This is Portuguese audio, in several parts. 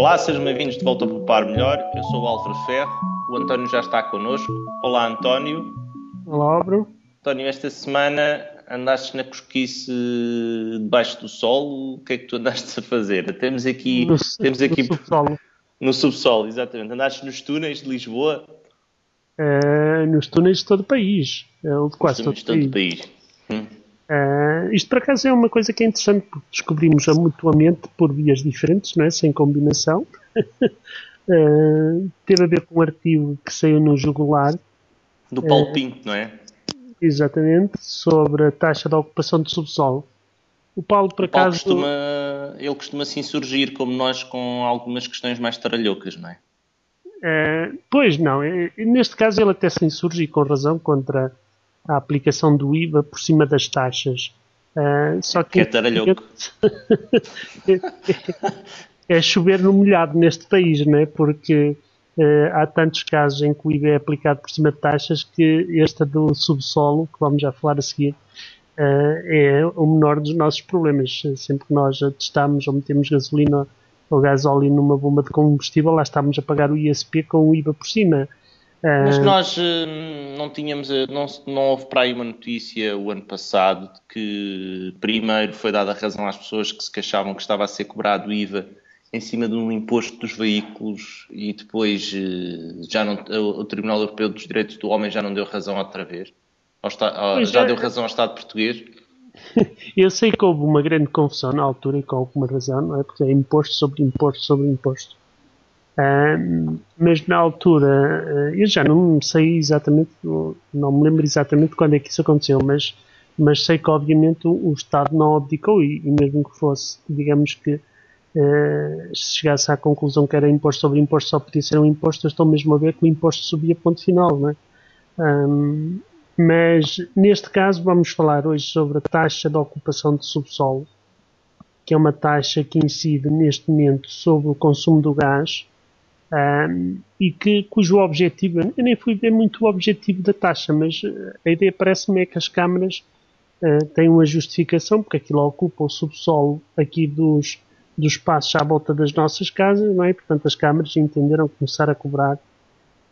Olá, sejam bem-vindos de volta ao Par Melhor. Eu sou o Álvaro Ferro, o António já está connosco. Olá, António. Olá, Bruno. António, esta semana andaste na cosquice debaixo do sol. O que é que tu andaste a fazer? Temos aqui. No, temos aqui no subsolo. No subsolo, exatamente. Andaste nos túneis de Lisboa? Uh, nos túneis de todo o país. De quase todo, todo o país. Hum. Uh, isto por acaso é uma coisa que é interessante porque descobrimos a mutuamente por vias diferentes, não é? sem combinação. uh, teve a ver com um artigo que saiu no Jugular. Do Paulo uh, Pinto, não é? Exatamente, sobre a taxa de ocupação do subsolo. O Paulo, por o Paulo acaso. Costuma, ele costuma se insurgir, como nós, com algumas questões mais taralhocas, não é? pois não, neste caso ele até se insurge com razão contra a aplicação do IVA por cima das taxas. Uh, só que, que é é, é chover no molhado neste país, não é? Porque uh, há tantos casos em que o IVA é aplicado por cima de taxas que esta do subsolo, que vamos já falar a seguir, uh, é o menor dos nossos problemas. Sempre que nós testamos ou metemos gasolina ou gasóleo numa bomba de combustível, lá estamos a pagar o ISP com o IVA por cima. Mas ah, nós uh, não tínhamos, uh, não, não houve para aí uma notícia o ano passado de que primeiro foi dada razão às pessoas que se queixavam que estava a ser cobrado IVA em cima de um imposto dos veículos e depois uh, já não, o Tribunal Europeu dos Direitos do Homem já não deu razão outra vez. Já é. deu razão ao Estado português. Eu sei que houve uma grande confusão na altura e com alguma razão, não é? Porque é imposto sobre imposto sobre imposto mas na altura, uh, eu já não sei exatamente, não me lembro exatamente quando é que isso aconteceu, mas, mas sei que obviamente o, o Estado não abdicou e, e, mesmo que fosse, digamos que uh, se chegasse à conclusão que era imposto sobre imposto, só podia ser um imposto, estou mesmo a ver que o imposto subia ponto final, não é? Um, mas neste caso vamos falar hoje sobre a taxa de ocupação de subsolo, que é uma taxa que incide neste momento sobre o consumo do gás um, e que, cujo objetivo, eu nem fui ver muito o objetivo da taxa, mas eh, a ideia parece-me é que as câmaras uh, têm uma justificação, porque aquilo ocupa o subsolo aqui dos, dos espaços à volta das nossas casas, não é? Portanto, as câmaras entenderam começar a cobrar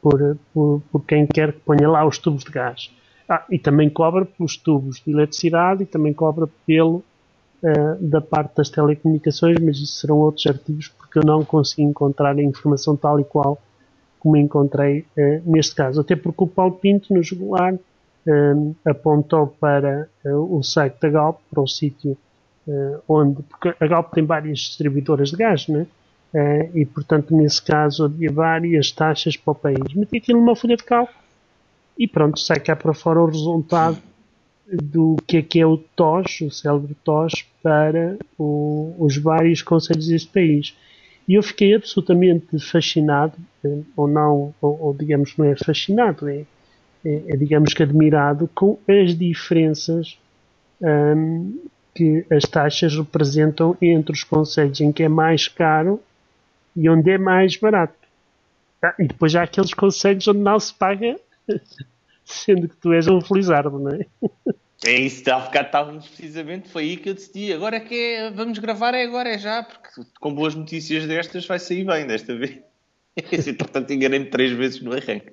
por, por, por quem quer que ponha lá os tubos de gás. Ah, e também cobra pelos tubos de eletricidade e também cobra pelo uh, da parte das telecomunicações, mas isso serão outros artigos porque eu não consegui encontrar a informação tal e qual como encontrei uh, neste caso. Até porque o Paulo Pinto, no jugular, uh, apontou para o site da Galp, para o sítio onde. Porque a Galp tem várias distribuidoras de gás, né? e portanto, nesse caso, havia várias taxas para o país. Meti aquilo numa folha de cálculo e pronto, sai cá para fora o resultado do que é que é o TOS, o célebre TOS, para o, os vários conselhos deste país. E eu fiquei absolutamente fascinado, eh, ou não, ou, ou digamos não é fascinado, é, é, é, digamos que admirado com as diferenças hum, que as taxas representam entre os conselhos em que é mais caro e onde é mais barato. Ah, e depois há aqueles conselhos onde não se paga sendo que tu és um felizardo, não é? É isso, há bocado estávamos precisamente, foi aí que eu decidi, agora é que é, vamos gravar, é agora, é já, porque com boas notícias destas vai sair bem desta vez. Portanto, enganei-me três vezes no arranque.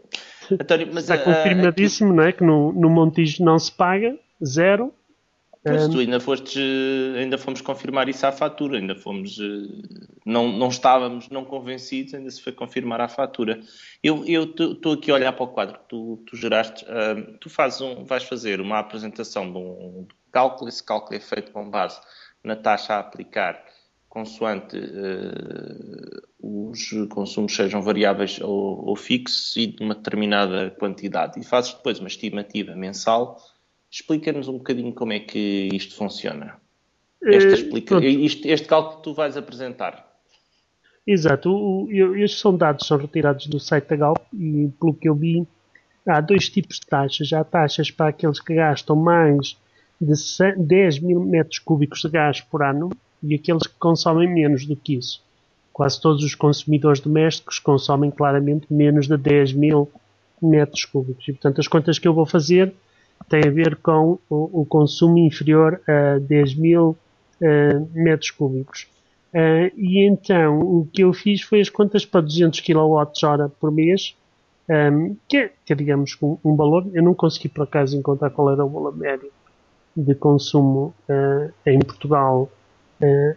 António, mas, Está confirmadíssimo, uh, não é? Que no, no Montijo não se paga, zero, Pois tu ainda foste, ainda fomos confirmar isso à fatura, ainda fomos, eh, não, não estávamos não convencidos, ainda se foi confirmar à fatura. Eu estou aqui a olhar para o quadro que tu, tu geraste, uh, tu fazes um, vais fazer uma apresentação de um cálculo, esse cálculo é feito com base na taxa a aplicar, consoante uh, os consumos sejam variáveis ou, ou fixos e de uma determinada quantidade. E fazes depois uma estimativa mensal Explica-nos um bocadinho como é que isto funciona. Esta eh, explica, isto, este cálculo que tu vais apresentar. Exato. O, o, estes são dados são retirados do site da Galp e, pelo que eu vi, há dois tipos de taxas. Há taxas para aqueles que gastam mais de 10 mil metros cúbicos de gás por ano e aqueles que consomem menos do que isso. Quase todos os consumidores domésticos consomem claramente menos de 10 mil metros cúbicos. E, portanto, as contas que eu vou fazer tem a ver com o, o consumo inferior a 10 mil uh, metros cúbicos. Uh, e então o que eu fiz foi as contas para 200 kWh por mês, um, que, é, que é, digamos, um, um, valor. Eu não consegui por acaso encontrar qual era o valor médio de consumo uh, em Portugal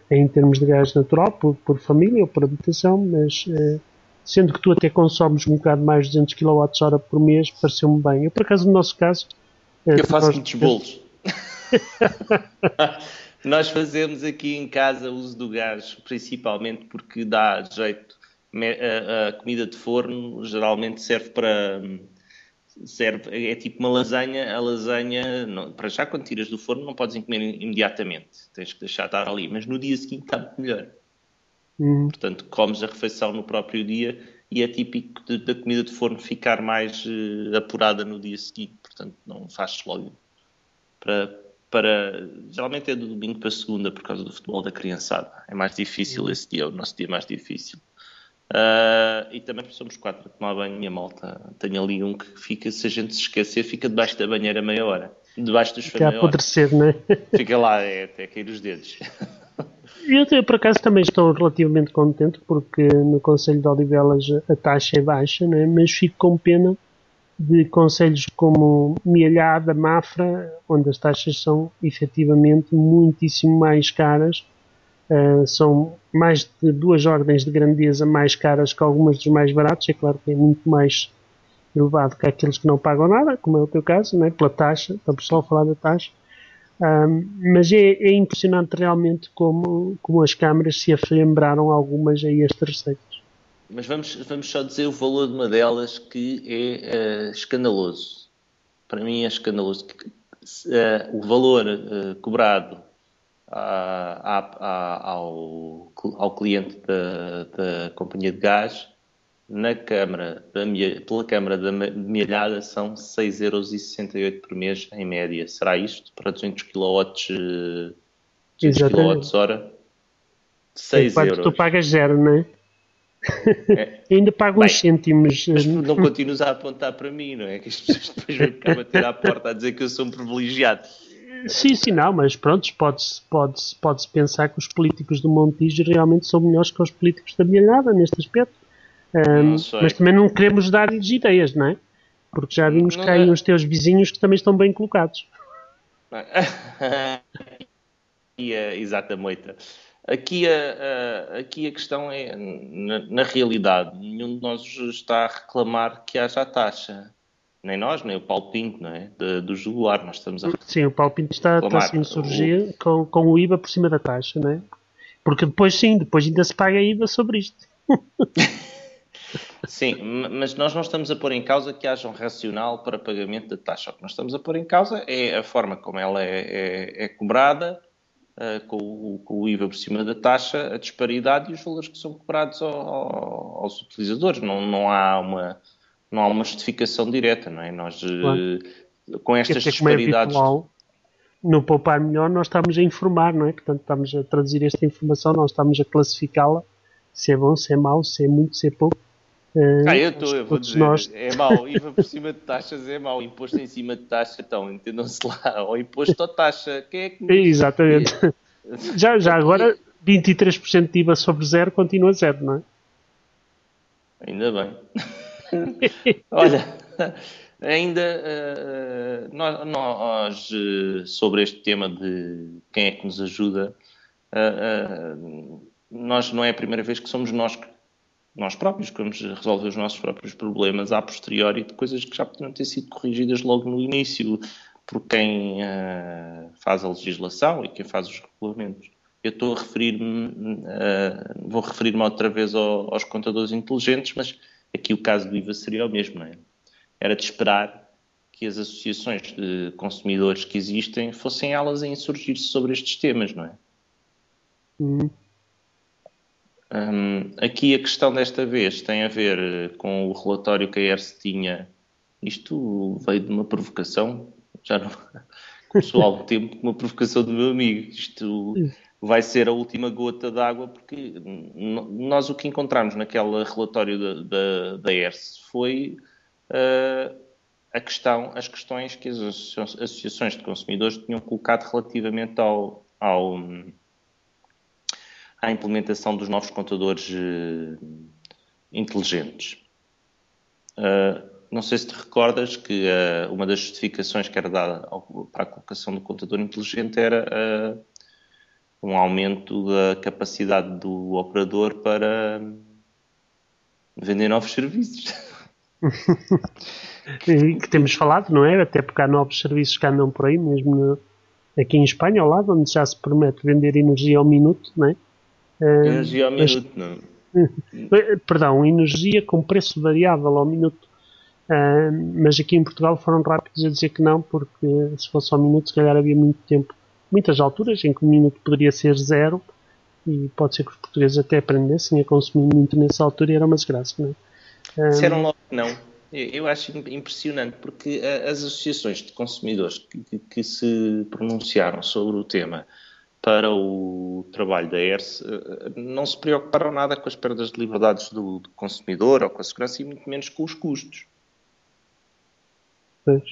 em termos de gás natural, por, por, família ou por habitação, mas sendo que tu até consomes um bocado mais de 200 kWh por mês, pareceu-me bem. Eu, por acaso, no nosso caso. Eu faço muitos bolos. Nós fazemos aqui em casa uso do gás, principalmente porque dá jeito. A, comida de forno geralmente serve para. Serve, é tipo uma lasanha. A lasanha, não, para já, quando tiras do forno, não podes comer imediatamente. Tens que deixar estar ali. Mas no dia seguinte está melhor. Hum. Portanto, comes a refeição no próprio dia e é típico da comida de forno ficar mais uh, apurada no dia seguinte. Portanto, não fazes logo para, para. Geralmente é do domingo para segunda por causa do futebol da criançada. É mais difícil uhum. esse dia, é o nosso dia mais difícil. Uh, e também somos quatro a tomar banho e a malta. Tenho ali um que fica, se a gente se esquecer, fica debaixo da banheira meia hora. Debaixo dos Fica a apodrecer, não é? Fica lá é, até cair os dedos. Eu, eu, por acaso, também estou relativamente contente porque no Conselho de Odivelas a taxa é baixa, né? mas fico com pena de conselhos como Mialhada, Mafra, onde as taxas são efetivamente muitíssimo mais caras. Uh, são mais de duas ordens de grandeza mais caras que algumas dos mais baratos. É claro que é muito mais elevado que aqueles que não pagam nada, como é o teu caso, né? pela taxa. Estamos só a falar da taxa. Um, mas é, é, impressionante realmente como, como as câmaras se afembraram algumas a este receito. Mas vamos, vamos só dizer o valor de uma delas que é uh, escandaloso. Para mim é escandaloso. Uh, o valor uh, cobrado ao, ao cliente da, da companhia de gás na Câmara pela Câmara da Milhada são 6,68€ por mês em média. Será isto para 200 kW, 200 kWh? 6 euros. tu pagas zero, não é? É. Ainda pago uns cêntimos. Mas não continuas a apontar para mim, não é? Que as pessoas depois vêm cá bater à porta a dizer que eu sou um privilegiado. Sim, sim, não, mas pronto, pode-se pode -se, pode -se pensar que os políticos do Montijo realmente são melhores que os políticos da Milhada neste aspecto. Um, mas também não queremos dar-lhes ideias, não é? Porque já vimos não que há aí é. os teus vizinhos que também estão bem colocados. e a exata moita. Aqui a, a, aqui a questão é, na, na, realidade, nenhum de nós está a reclamar que haja a taxa. Nem nós, nem o Paulo Pinto, não é? De, do jugular, nós estamos a Sim, o Paulo Pinto está, está a se insurgir o... com, com o IVA por cima da taxa, não é? Porque depois sim, depois ainda se paga IVA sobre isto. Sim, mas nós não estamos a pôr em causa que haja um racional para pagamento da taxa. O que nós estamos a pôr em causa é a forma como ela é, é, é cobrada uh, com, o, com, o, IVA por cima da taxa, a disparidade e os valores que são cobrados ao, ao, aos utilizadores. Não, não, há uma, não há uma justificação direta, não é? Nós, uh, com estas dizer, disparidades... É habitual, no Poupar Melhor nós estamos a informar, não é? Portanto, estamos a traduzir esta informação, nós estamos a classificá-la, se é bom, se é mau, se é muito, se é pouco. Ah, eu estou, eu vou dizer, nós... é mau, IVA por cima de taxas é mau, imposto em cima de taxa, então, entendam-se lá, ou imposto ou taxa, quem é que... Exatamente. já, já agora, 23% de IVA sobre zero continua zero, não é? Ainda bem. Olha, ainda uh, nós, nós uh, sobre este tema de quem é que nos ajuda, uh, nós não é a primeira vez que somos nós que nós próprios, vamos resolver os nossos próprios problemas a posteriori de coisas que já poderiam ter sido corrigidas logo no início por quem uh, faz a legislação e quem faz os regulamentos. Eu estou a referir-me, uh, vou referir-me outra vez ao, aos contadores inteligentes, mas aqui o caso do IVA seria o mesmo, não é? Era de esperar que as associações de consumidores que existem fossem elas a insurgir-se sobre estes temas, não é? Uhum. Um, aqui a questão desta vez tem a ver eh, com o relatório que a ERS tinha. Isto veio de uma provocação, já não começou há algum tempo, uma provocação do meu amigo. Isto vai ser a última gota d'água, porque nós o que encontramos naquele relatório da, da, da ERS foi uh, a questão, as questões que as associações de consumidores tinham colocado relativamente ao, ao à implementação dos novos contadores uh, inteligentes. Uh, não sei se te recordas que uh, uma das justificações que era dada para a colocação do contador inteligente era um aumento da capacidade do operador para vender novos serviços. que temos falado, não é? Até porque há novos serviços que andam por aí, mesmo aqui em Espanha, ao lado, onde já se permite vender energia ao minuto, não é? Energia ao minuto, não. Perdão, energia com preço variável ao minuto. Uh, mas aqui em Portugal foram rápidos a dizer que não, porque se fosse ao minuto, se calhar havia muito tempo, muitas alturas em que o minuto poderia ser zero e pode ser que os portugueses até aprendessem a consumir muito nessa altura e era uma desgraça, não é? Disseram logo que não. Eu acho impressionante porque as associações de consumidores que, que, que se pronunciaram sobre o tema para o trabalho da ERS eh, não se preocuparam nada com as perdas de liberdades do, do consumidor ou com a segurança e muito menos com os custos. Pois.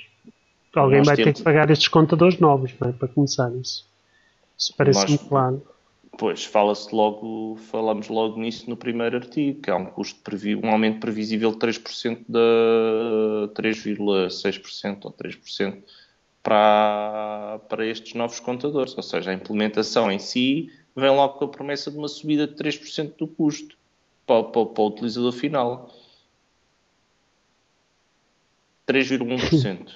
Alguém Nós vai temos... ter que pagar estes contadores novos não é? para começar isso. Isso parece-me claro. Pois, fala-se logo, falamos logo nisso no primeiro artigo, que há um custo previ, um aumento previsível de 3% da 3,6% ou 3% para, para estes novos contadores. Ou seja, a implementação em si vem logo com a promessa de uma subida de 3% do custo para, para, para o utilizador final. 3,1%.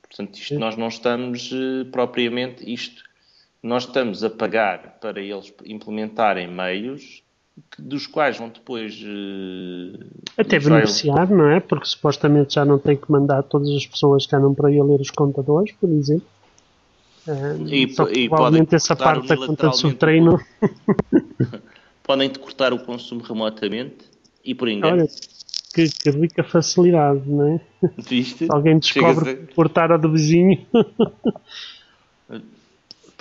Portanto, isto nós não estamos uh, propriamente isto nós estamos a pagar para eles implementarem meios dos quais vão depois uh, até beneficiar, não é? Porque supostamente já não tem que mandar todas as pessoas que andam para aí a ler os contadores, por exemplo. Uh, e, só e provavelmente essa parte acontece no treino. podem cortar o consumo remotamente e por engano. Olha, que, que rica facilidade, não é? Viste? Se alguém descobre a... cortar a do vizinho.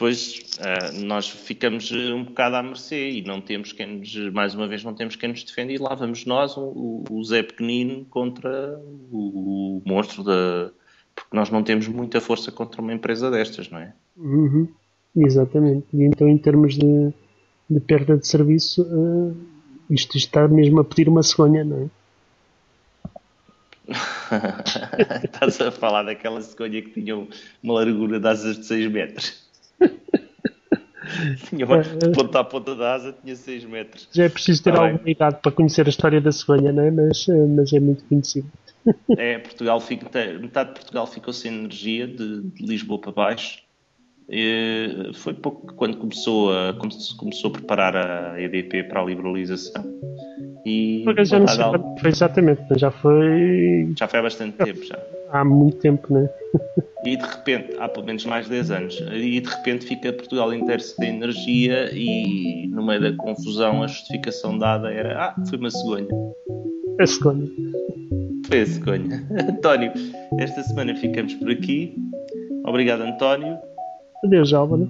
depois uh, nós ficamos eh, um bocado à mercê e não temos quem nos, mais uma vez, não temos quem nos defenda e lá vamos nós, o, o Zé Pequenino contra o, o, monstro da... porque nós não temos muita força contra uma empresa destas, não é? Uhum. Exatamente. E então em termos de, de perda de serviço, uh, isto está mesmo a pedir uma cegonha, não é? Estás a falar daquela cegonha que tinha uma largura de asas de 6 metros. tinha uma, de ponta a ponta da asa tinha 6 metros. Já é preciso ter ah, alguma bem. idade para conhecer a história da cegonha, não é? Mas, eh, mas é muito conhecido. É, Portugal fica, metade de Portugal ficou sem energia de, de Lisboa para baixo. E foi pouco quando começou a, começou a preparar a EDP para a liberalização. E já não sei foi exatamente, já foi. Já foi há bastante tempo já. Há muito tempo, né? E de repente, há pelo menos mais de 10 anos, e de repente fica Portugal inteiro sem energia e no meio da confusão a justificação dada era ah, foi uma cegonha. A cegonha. Foi a cegonha. António, esta semana ficamos por aqui. Obrigado, António. Adeus, Álvaro.